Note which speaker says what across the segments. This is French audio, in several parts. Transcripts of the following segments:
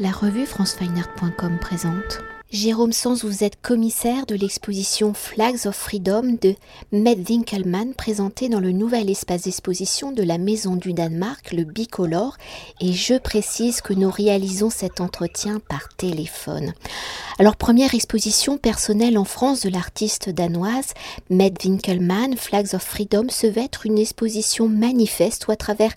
Speaker 1: La revue francefineart.com présente. Jérôme Sans, vous êtes commissaire de l'exposition Flags of Freedom de Med Winkelmann présentée dans le nouvel espace d'exposition de la Maison du Danemark, le Bicolore, et je précise que nous réalisons cet entretien par téléphone. Alors première exposition personnelle en France de l'artiste danoise Med Winkelmann, Flags of Freedom se veut être une exposition manifeste où à travers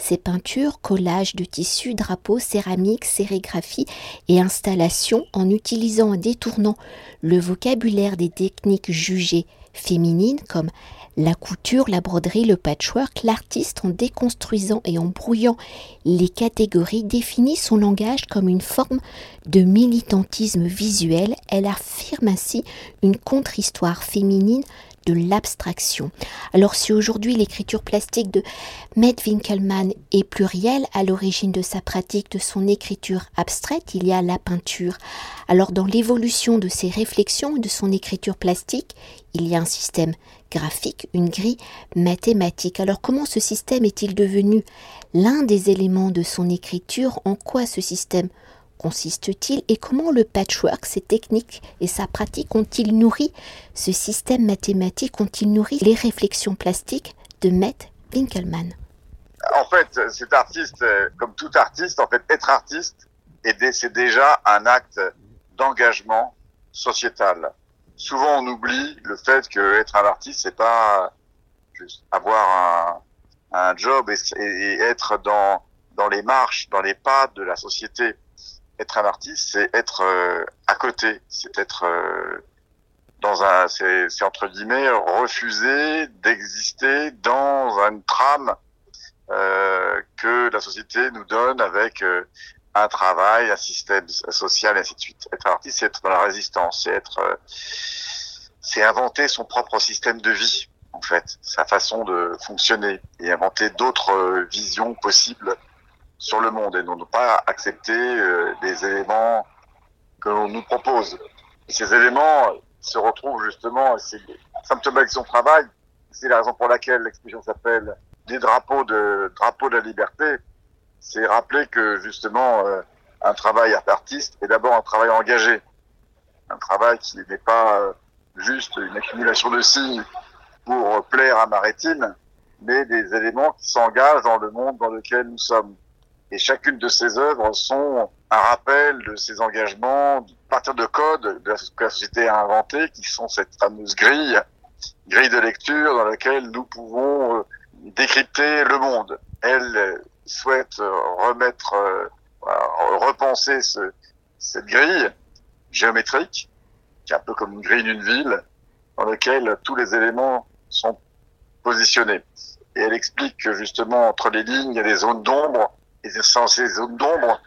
Speaker 1: ses peintures, collages de tissus, drapeaux, céramiques, sérigraphie et installations en utilisant et détournant le vocabulaire des techniques jugées féminines comme la couture, la broderie, le patchwork, l'artiste en déconstruisant et en brouillant les catégories définit son langage comme une forme de militantisme visuel. Elle affirme ainsi une contre-histoire féminine de l'abstraction. Alors si aujourd'hui l'écriture plastique de Med Winkelmann est plurielle à l'origine de sa pratique de son écriture abstraite, il y a la peinture. Alors dans l'évolution de ses réflexions et de son écriture plastique, il y a un système graphique, une grille mathématique. Alors comment ce système est-il devenu l'un des éléments de son écriture? En quoi ce système consiste-t-il et comment le patchwork, ses techniques et sa pratique ont-ils nourri ce système mathématique, ont-ils nourri les réflexions plastiques de Matt Winkelmann
Speaker 2: En fait, cet artiste, comme tout artiste, en fait, être artiste, c'est déjà un acte d'engagement sociétal. Souvent, on oublie le fait que être un artiste, c'est pas juste avoir un, job et, et, être dans dans les marches, dans les pas de la société être un artiste, c'est être euh, à côté, c'est être euh, dans un, c'est entre guillemets refuser d'exister dans une trame euh, que la société nous donne avec un travail, un système social, et ainsi de suite. Être artiste, c'est être dans la résistance, c'est être, c'est inventer son propre système de vie, en fait, sa façon de fonctionner et inventer d'autres visions possibles sur le monde et non pas accepter euh, des éléments que l'on nous propose. Ces éléments se retrouvent justement, c'est symptomatique de son travail. C'est la raison pour laquelle l'exposition s'appelle des drapeaux de drapeaux de la liberté. C'est rappeler que justement euh, un travail artiste est d'abord un travail engagé, un travail qui n'est pas euh, juste une accumulation de signes pour plaire à Maritime, mais des éléments qui s'engagent dans le monde dans lequel nous sommes. Et chacune de ces œuvres sont un rappel de ces engagements, à partir de codes que la société a inventés, qui sont cette fameuse grille, grille de lecture dans laquelle nous pouvons euh, décrypter le monde. Elle souhaite remettre, euh, repenser ce, cette grille géométrique, qui est un peu comme une grille d'une ville, dans laquelle tous les éléments sont positionnés. Et elle explique que justement entre les lignes, il y a des zones d'ombre et c'est dans ces zones d'ombre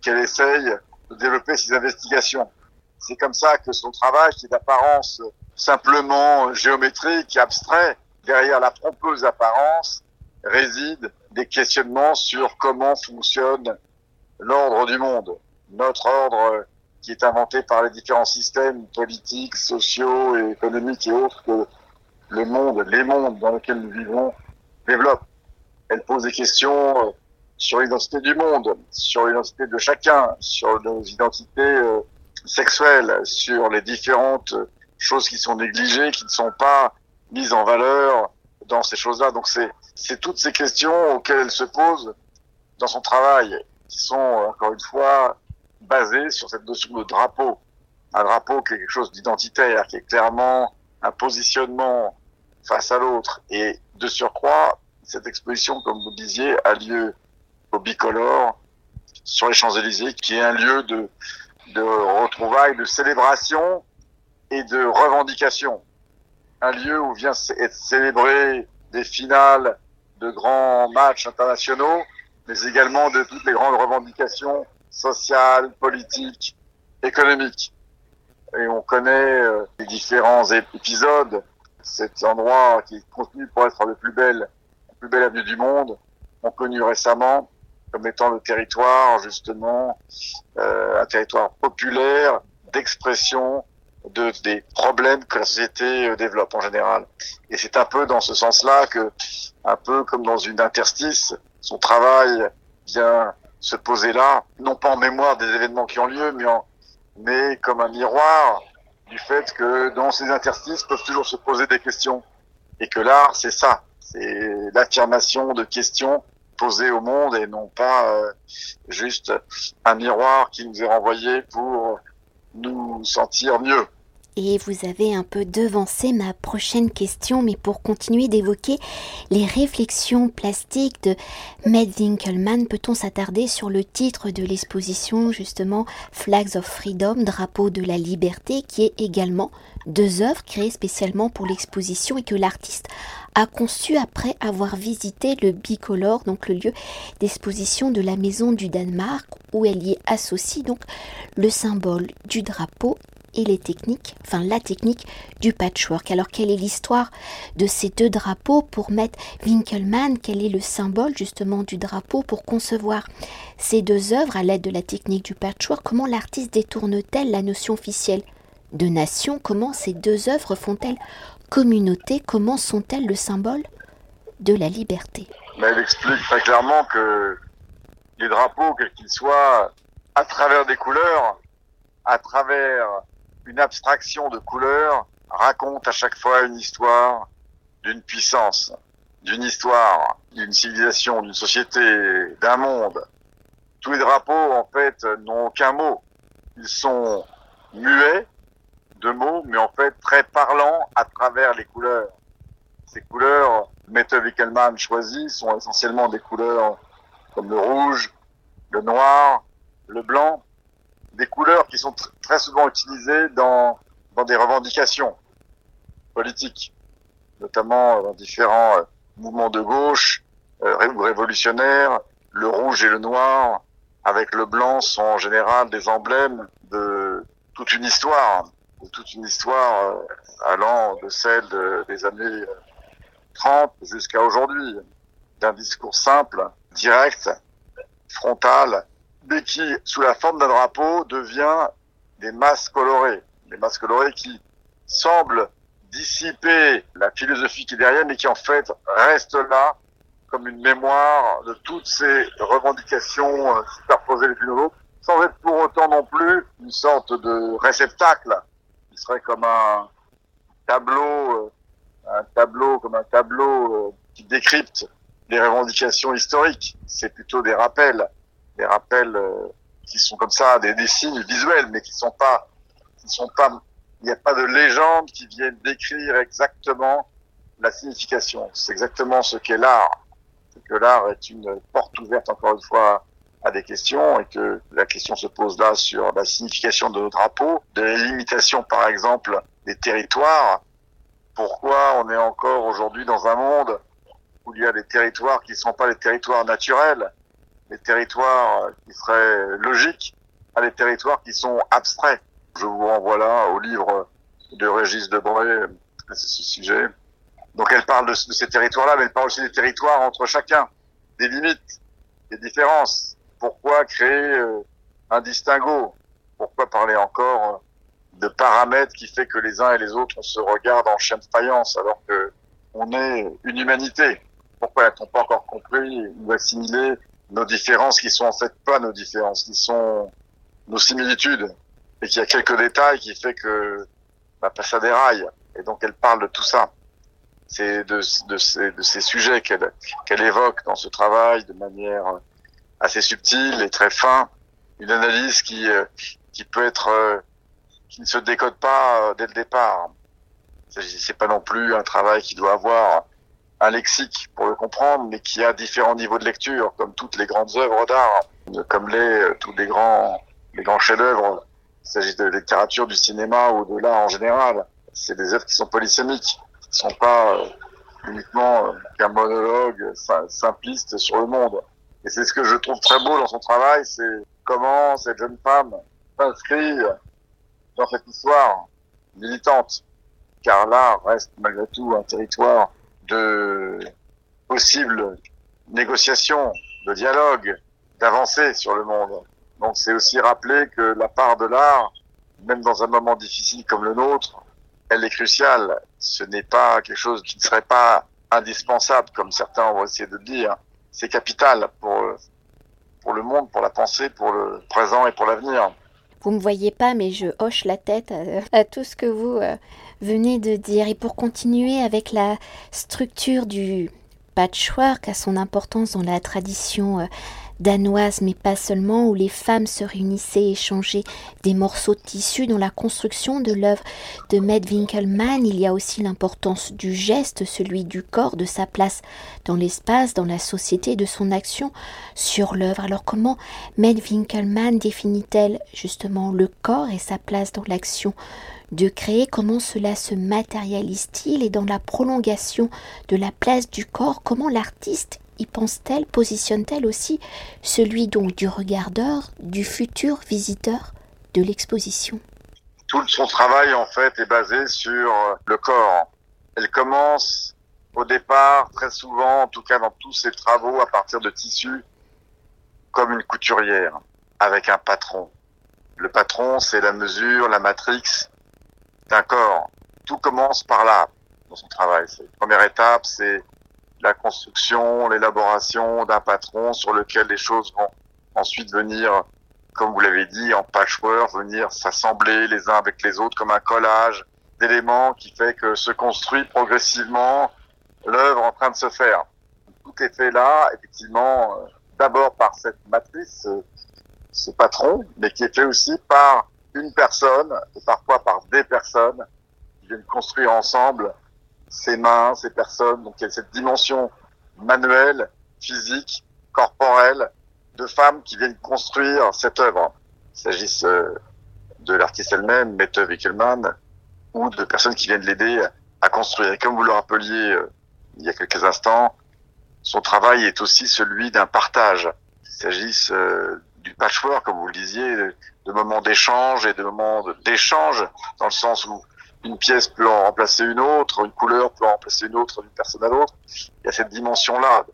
Speaker 2: qu'elle essaye de développer ses investigations. C'est comme ça que son travail, qui est d'apparence simplement géométrique, abstrait, derrière la trompeuse apparence, réside des questionnements sur comment fonctionne l'ordre du monde. Notre ordre qui est inventé par les différents systèmes politiques, sociaux et économiques et autres que le monde, les mondes dans lesquels nous vivons développent. Elle pose des questions sur l'identité du monde, sur l'identité de chacun, sur nos identités euh, sexuelles, sur les différentes choses qui sont négligées, qui ne sont pas mises en valeur dans ces choses-là. Donc c'est c'est toutes ces questions auxquelles elle se pose dans son travail, qui sont encore une fois basées sur cette notion de drapeau. Un drapeau qui est quelque chose d'identitaire, qui est clairement un positionnement face à l'autre. Et de surcroît, cette exposition, comme vous le disiez, a lieu au Bicolore, sur les Champs-Élysées, qui est un lieu de, de retrouvailles, de célébration et de revendication. Un lieu où vient être célébré des finales de grands matchs internationaux, mais également de toutes les grandes revendications sociales, politiques, économiques. Et on connaît euh, les différents épisodes. Cet endroit qui est contenu pour être le plus bel, la plus belle avenue du monde, ont connu récemment comme étant le territoire justement euh, un territoire populaire d'expression de des problèmes que la société euh, développe en général. Et c'est un peu dans ce sens-là que, un peu comme dans une interstice, son travail vient se poser là, non pas en mémoire des événements qui ont lieu, mais, en, mais comme un miroir du fait que dans ces interstices peuvent toujours se poser des questions. Et que l'art, c'est ça, c'est l'affirmation de questions au monde et non pas euh, juste un miroir qui nous est renvoyé pour nous sentir mieux.
Speaker 1: Et vous avez un peu devancé ma prochaine question, mais pour continuer d'évoquer les réflexions plastiques de Matt Winkelmann, peut-on s'attarder sur le titre de l'exposition, justement Flags of Freedom, drapeau de la liberté, qui est également deux œuvres créées spécialement pour l'exposition et que l'artiste a conçu après avoir visité le Bicolore, donc le lieu d'exposition de la Maison du Danemark, où elle y associe donc le symbole du drapeau et les techniques, enfin la technique du patchwork. Alors quelle est l'histoire de ces deux drapeaux pour mettre Winkelmann Quel est le symbole justement du drapeau pour concevoir ces deux œuvres à l'aide de la technique du patchwork? Comment l'artiste détourne-t-elle la notion officielle de nation? Comment ces deux œuvres font-elles communauté? Comment sont-elles le symbole de la liberté?
Speaker 2: Mais Elle explique très clairement que les drapeaux, quels qu'ils soient, à travers des couleurs, à travers une abstraction de couleurs raconte à chaque fois une histoire d'une puissance, d'une histoire, d'une civilisation, d'une société, d'un monde. Tous les drapeaux, en fait, n'ont aucun mot. Ils sont muets de mots, mais en fait très parlants à travers les couleurs. Ces couleurs, Mette Wickelmann choisit, sont essentiellement des couleurs comme le rouge, le noir, le blanc, des couleurs qui sont très souvent utilisées dans, dans des revendications politiques, notamment dans différents euh, mouvements de gauche euh, révolutionnaires. Le rouge et le noir, avec le blanc, sont en général des emblèmes de toute une histoire, de toute une histoire euh, allant de celle des années 30 jusqu'à aujourd'hui, d'un discours simple, direct, frontal, mais qui, sous la forme d'un drapeau, devient des masses colorées. Des masses colorées qui semblent dissiper la philosophie qui est derrière, mais qui en fait restent là comme une mémoire de toutes ces revendications euh, superposées les unes aux sans être pour autant non plus une sorte de réceptacle qui serait comme un tableau, euh, un tableau comme un tableau euh, qui décrypte les revendications historiques. C'est plutôt des rappels des rappels euh, qui sont comme ça, des, des, signes visuels, mais qui sont pas, qui sont pas, il n'y a pas de légende qui viennent décrire exactement la signification. C'est exactement ce qu'est l'art. Que l'art est une porte ouverte, encore une fois, à des questions et que la question se pose là sur la signification de nos drapeaux, de la limitation, par exemple, des territoires. Pourquoi on est encore aujourd'hui dans un monde où il y a des territoires qui ne sont pas les territoires naturels, les territoires qui seraient logiques à des territoires qui sont abstraits. Je vous renvoie là au livre de Régis Debray à ce sujet. Donc elle parle de, ces territoires-là, mais elle parle aussi des territoires entre chacun, des limites, des différences. Pourquoi créer euh, un distinguo? Pourquoi parler encore de paramètres qui fait que les uns et les autres on se regardent en chien de faïence alors que on est une humanité? Pourquoi n'a-t-on pas encore compris ou assimilé nos différences qui sont en fait pas nos différences, qui sont nos similitudes, et qu'il y a quelques détails qui fait que bah, ça déraille. Et donc elle parle de tout ça. C'est de, de, ces, de ces sujets qu'elle qu'elle évoque dans ce travail de manière assez subtile et très fin. Une analyse qui euh, qui peut être euh, qui ne se décode pas euh, dès le départ. C'est pas non plus un travail qui doit avoir un lexique pour le comprendre, mais qui a différents niveaux de lecture, comme toutes les grandes œuvres d'art, comme les euh, tous les grands les grands chefs-d'œuvre. Il s'agit de littérature, du cinéma ou de l'art en général. C'est des œuvres qui sont polysémiques, qui sont pas euh, uniquement euh, qu'un monologue simpliste sur le monde. Et c'est ce que je trouve très beau dans son travail, c'est comment cette jeune femme s'inscrit dans cette histoire militante. Car l'art reste malgré tout un territoire de possibles négociations, de dialogue, d'avancer sur le monde. Donc c'est aussi rappeler que la part de l'art, même dans un moment difficile comme le nôtre, elle est cruciale. Ce n'est pas quelque chose qui ne serait pas indispensable, comme certains ont essayé de dire. C'est capital pour pour le monde, pour la pensée, pour le présent et pour l'avenir.
Speaker 1: Vous ne me voyez pas, mais je hoche la tête à, tout ce que vous euh, venez de dire. Et pour continuer avec la structure du patchwork, à son importance dans la tradition euh, danoise, mais pas seulement, où les femmes se réunissaient et échangeaient des morceaux de tissu. Dans la construction de l'œuvre de Med Winkelmann, il y a aussi l'importance du geste, celui du corps, de sa place dans l'espace, dans la société, de son action sur l'œuvre. Alors comment Med Winkelmann définit-elle justement le corps et sa place dans l'action de créer, comment cela se matérialise-t-il et dans la prolongation de la place du corps, comment l'artiste y pense-t-elle, positionne-t-elle aussi celui donc du regardeur, du futur visiteur de l'exposition?
Speaker 2: Tout son travail en fait est basé sur le corps. Elle commence au départ très souvent, en tout cas dans tous ses travaux à partir de tissus, comme une couturière avec un patron. Le patron, c'est la mesure, la matrix d'un corps. Tout commence par là dans son travail. La première étape, c'est la construction, l'élaboration d'un patron sur lequel les choses vont ensuite venir, comme vous l'avez dit, en patchwork, venir s'assembler les uns avec les autres comme un collage d'éléments qui fait que se construit progressivement l'œuvre en train de se faire. Tout est fait là, effectivement, euh, d'abord par cette matrice, ce patron, mais qui est fait aussi par une personne, et parfois par des personnes, qui viennent construire ensemble ses mains, ses personnes. Donc il y a cette dimension manuelle, physique, corporelle de femmes qui viennent construire cette œuvre. Il s'agisse euh, de l'artiste elle-même, Mette Wickelmann, ou de personnes qui viennent l'aider à construire. Et comme vous le rappeliez euh, il y a quelques instants, son travail est aussi celui d'un partage. Il s'agisse euh, du patchwork, comme vous le disiez, de moments d'échange et de moments d'échange, dans le sens où une pièce peut en remplacer une autre, une couleur peut en remplacer une autre d'une personne à l'autre. Il y a cette dimension-là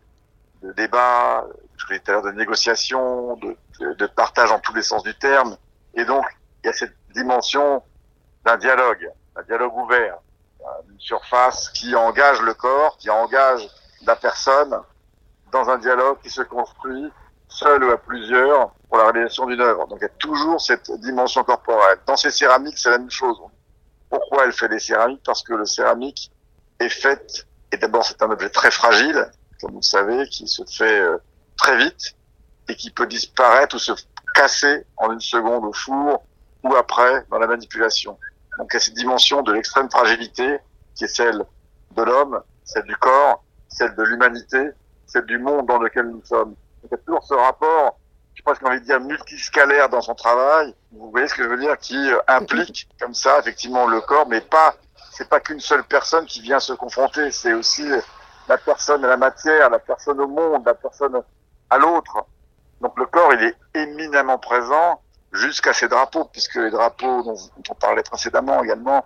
Speaker 2: de débat, je l'ai tout à l'heure, de négociation, de, de, partage en tous les sens du terme. Et donc, il y a cette dimension d'un dialogue, un dialogue ouvert, une surface qui engage le corps, qui engage la personne dans un dialogue qui se construit seul ou à plusieurs pour la réalisation d'une œuvre. Donc il y a toujours cette dimension corporelle. Dans ces céramiques, c'est la même chose. Pourquoi elle fait des céramiques? Parce que le céramique est fait, et d'abord c'est un objet très fragile, comme vous le savez, qui se fait euh, très vite et qui peut disparaître ou se casser en une seconde au four ou après dans la manipulation. Donc il y a cette dimension de l'extrême fragilité qui est celle de l'homme, celle du corps, celle de l'humanité, celle du monde dans lequel nous sommes. Il y a toujours ce rapport j'ai presque envie de dire multiscalaire dans son travail. Vous voyez ce que je veux dire, qui euh, implique comme ça effectivement le corps, mais pas c'est pas qu'une seule personne qui vient se confronter, c'est aussi la personne à la matière, la personne au monde, la personne à l'autre. Donc le corps, il est éminemment présent jusqu'à ces drapeaux, puisque les drapeaux dont, on parlait précédemment également,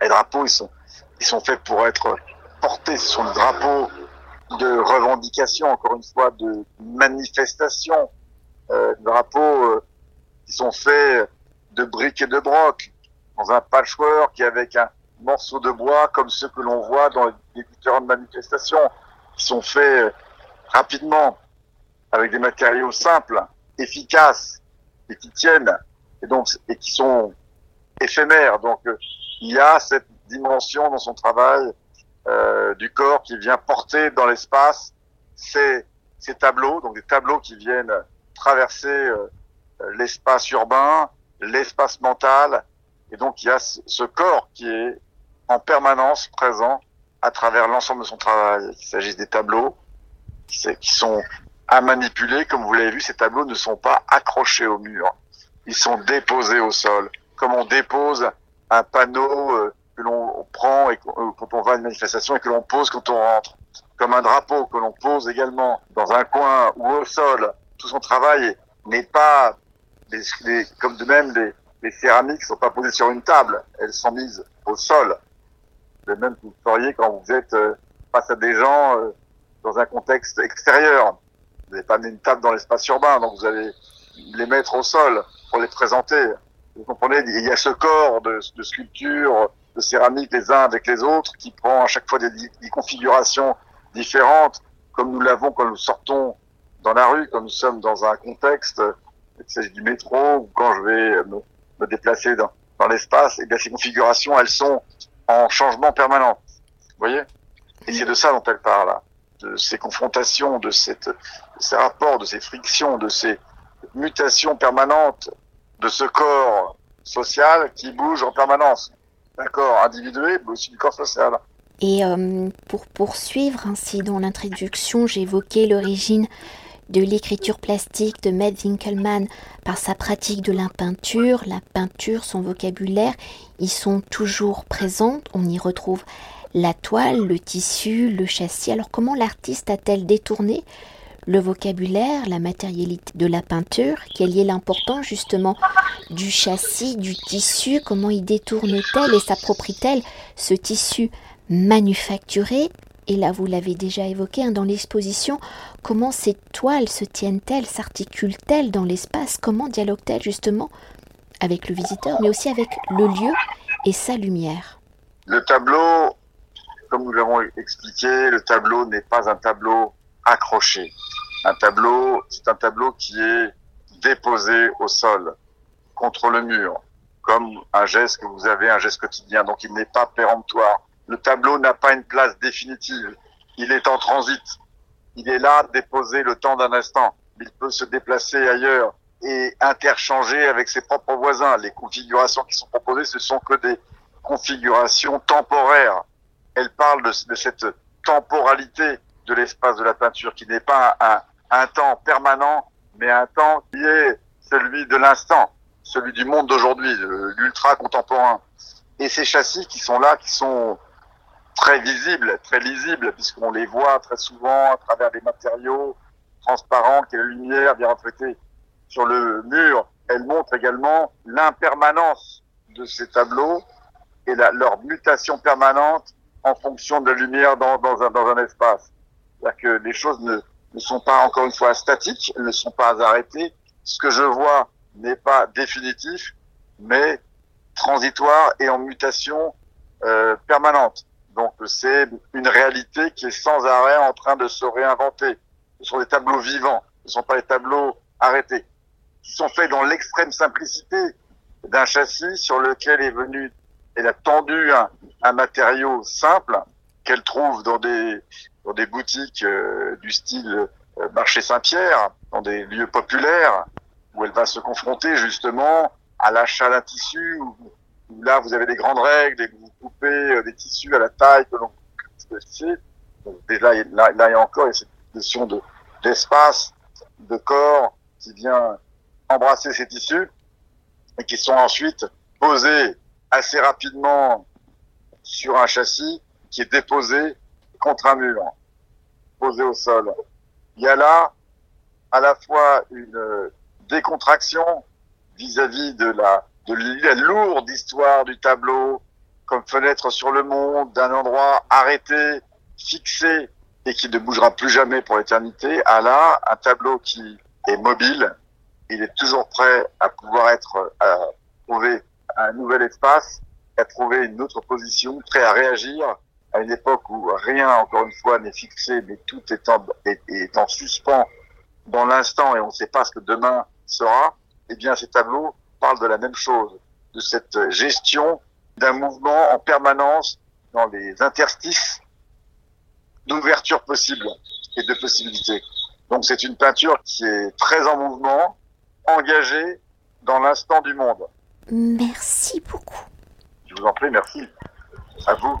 Speaker 2: les drapeaux, ils sont, ils sont faits pour être portés. Ce sont des drapeaux de revendication, encore une fois, de manifestation, euh, drapeaux euh, qui sont faits de briques et de broc, dans un patchwork avec un morceau de bois comme ceux que l'on voit dans les différentes manifestations, qui sont faits euh, rapidement, avec des matériaux simples, efficaces, et qui tiennent, et donc et qui sont éphémères. Donc il y a cette dimension dans son travail euh, du corps qui vient porter dans l'espace ces, ces tableaux, donc des tableaux qui viennent traverser euh, l'espace urbain, l'espace mental, et donc il y a ce corps qui est en permanence présent à travers l'ensemble de son travail. Il s'agisse des tableaux qui sont à manipuler, comme vous l'avez vu, ces tableaux ne sont pas accrochés au mur, ils sont déposés au sol, comme on dépose un panneau prend et euh, quand on va à une manifestation et que l'on pose quand on rentre, comme un drapeau que l'on pose également dans un coin ou au sol tout son travail n'est pas, comme de même, les, céramiques sont pas posées sur une table, elles sont mises au sol. De même que vous feriez quand vous êtes euh, face à des gens euh, dans un contexte extérieur. Vous n'avez pas mis une table dans l'espace urbain, donc vous allez les mettre au sol pour les présenter. Vous comprenez, il y a ce corps de sculpture, de céramique les uns avec les autres, qui prend à chaque fois des, des configurations différentes, comme nous l'avons quand nous sortons dans la rue, quand nous sommes dans un contexte, il s'agit du métro, ou quand je vais me, me déplacer dans, dans l'espace, et eh bien ces configurations, elles sont en changement permanent. Vous voyez? Et c'est de ça dont elle parle, de ces confrontations, de, cette, de ces rapports, de ces frictions, de ces mutations permanentes de ce corps social qui bouge en permanence. Un corps individué, mais aussi du corps social.
Speaker 1: Et euh, pour poursuivre, ainsi dans l'introduction, j'évoquais l'origine de l'écriture plastique de Matt Winkelmann par sa pratique de la peinture, la peinture, son vocabulaire, ils sont toujours présents. On y retrouve la toile, le tissu, le châssis. Alors comment l'artiste a-t-elle détourné le vocabulaire, la matérialité de la peinture, quel est l'importance justement du châssis, du tissu, comment y détourne-t-elle et s'approprie-t-elle ce tissu manufacturé et là vous l'avez déjà évoqué hein, dans l'exposition, comment ces toiles se tiennent-elles, s'articulent-elles dans l'espace, comment dialoguent-elles justement avec le visiteur, mais aussi avec le lieu et sa lumière
Speaker 2: Le tableau, comme nous l'avons expliqué, le tableau n'est pas un tableau accroché. Un tableau, c'est un tableau qui est déposé au sol, contre le mur, comme un geste que vous avez, un geste quotidien. Donc il n'est pas péremptoire. Le tableau n'a pas une place définitive. Il est en transit. Il est là, déposé le temps d'un instant. Il peut se déplacer ailleurs et interchanger avec ses propres voisins. Les configurations qui sont proposées, ce sont que des configurations temporaires. Elles parlent de, cette temporalité de l'espace de la peinture qui n'est pas un, un temps permanent, mais un temps qui est celui de l'instant, celui du monde d'aujourd'hui, l'ultra contemporain. Et ces châssis qui sont là, qui sont très visibles, très lisibles, puisqu'on les voit très souvent à travers des matériaux transparents, qui la lumière bien reflétée sur le mur. Elle montre également l'impermanence de ces tableaux et leur mutation permanente en fonction de la lumière dans, dans, un, dans un espace. C'est-à-dire que les choses ne, ne sont pas encore une fois statiques, ne sont pas arrêtées. Ce que je vois n'est pas définitif, mais transitoire et en mutation euh, permanente. Donc c'est une réalité qui est sans arrêt en train de se réinventer. Ce sont des tableaux vivants, ce ne sont pas des tableaux arrêtés, qui sont faits dans l'extrême simplicité d'un châssis sur lequel est venu, elle a tendu un matériau simple qu'elle trouve dans des dans des boutiques euh, du style euh, marché Saint-Pierre, dans des lieux populaires, où elle va se confronter justement à l'achat d'un tissu, où, là vous avez des grandes règles et vous coupez euh, des tissus à la taille que l'on Donc déjà, là, là, il y a encore cette notion de d'espace, de corps qui vient embrasser ces tissus et qui sont ensuite posés assez rapidement sur un châssis qui est déposé contre un mur, posé au sol. Il y a là à la fois une décontraction vis-à-vis de la, de la lourde histoire du tableau, comme fenêtre sur le monde, d'un endroit arrêté, fixé, et qui ne bougera plus jamais pour l'éternité, à là un tableau qui est mobile, il est toujours prêt à pouvoir être, à trouver un nouvel espace, à trouver une autre position, prêt à réagir à une époque où rien, encore une fois, n'est fixé, mais tout est en, est, en suspens dans l'instant et on ne sait pas ce que demain sera, eh bien, ces tableaux parlent de la même chose, de cette gestion d'un mouvement en permanence dans les interstices d'ouverture possible et de possibilités. Donc c'est une peinture qui est très en mouvement, engagée dans l'instant du monde.
Speaker 1: Merci beaucoup.
Speaker 2: Je vous en prie, merci. À vous.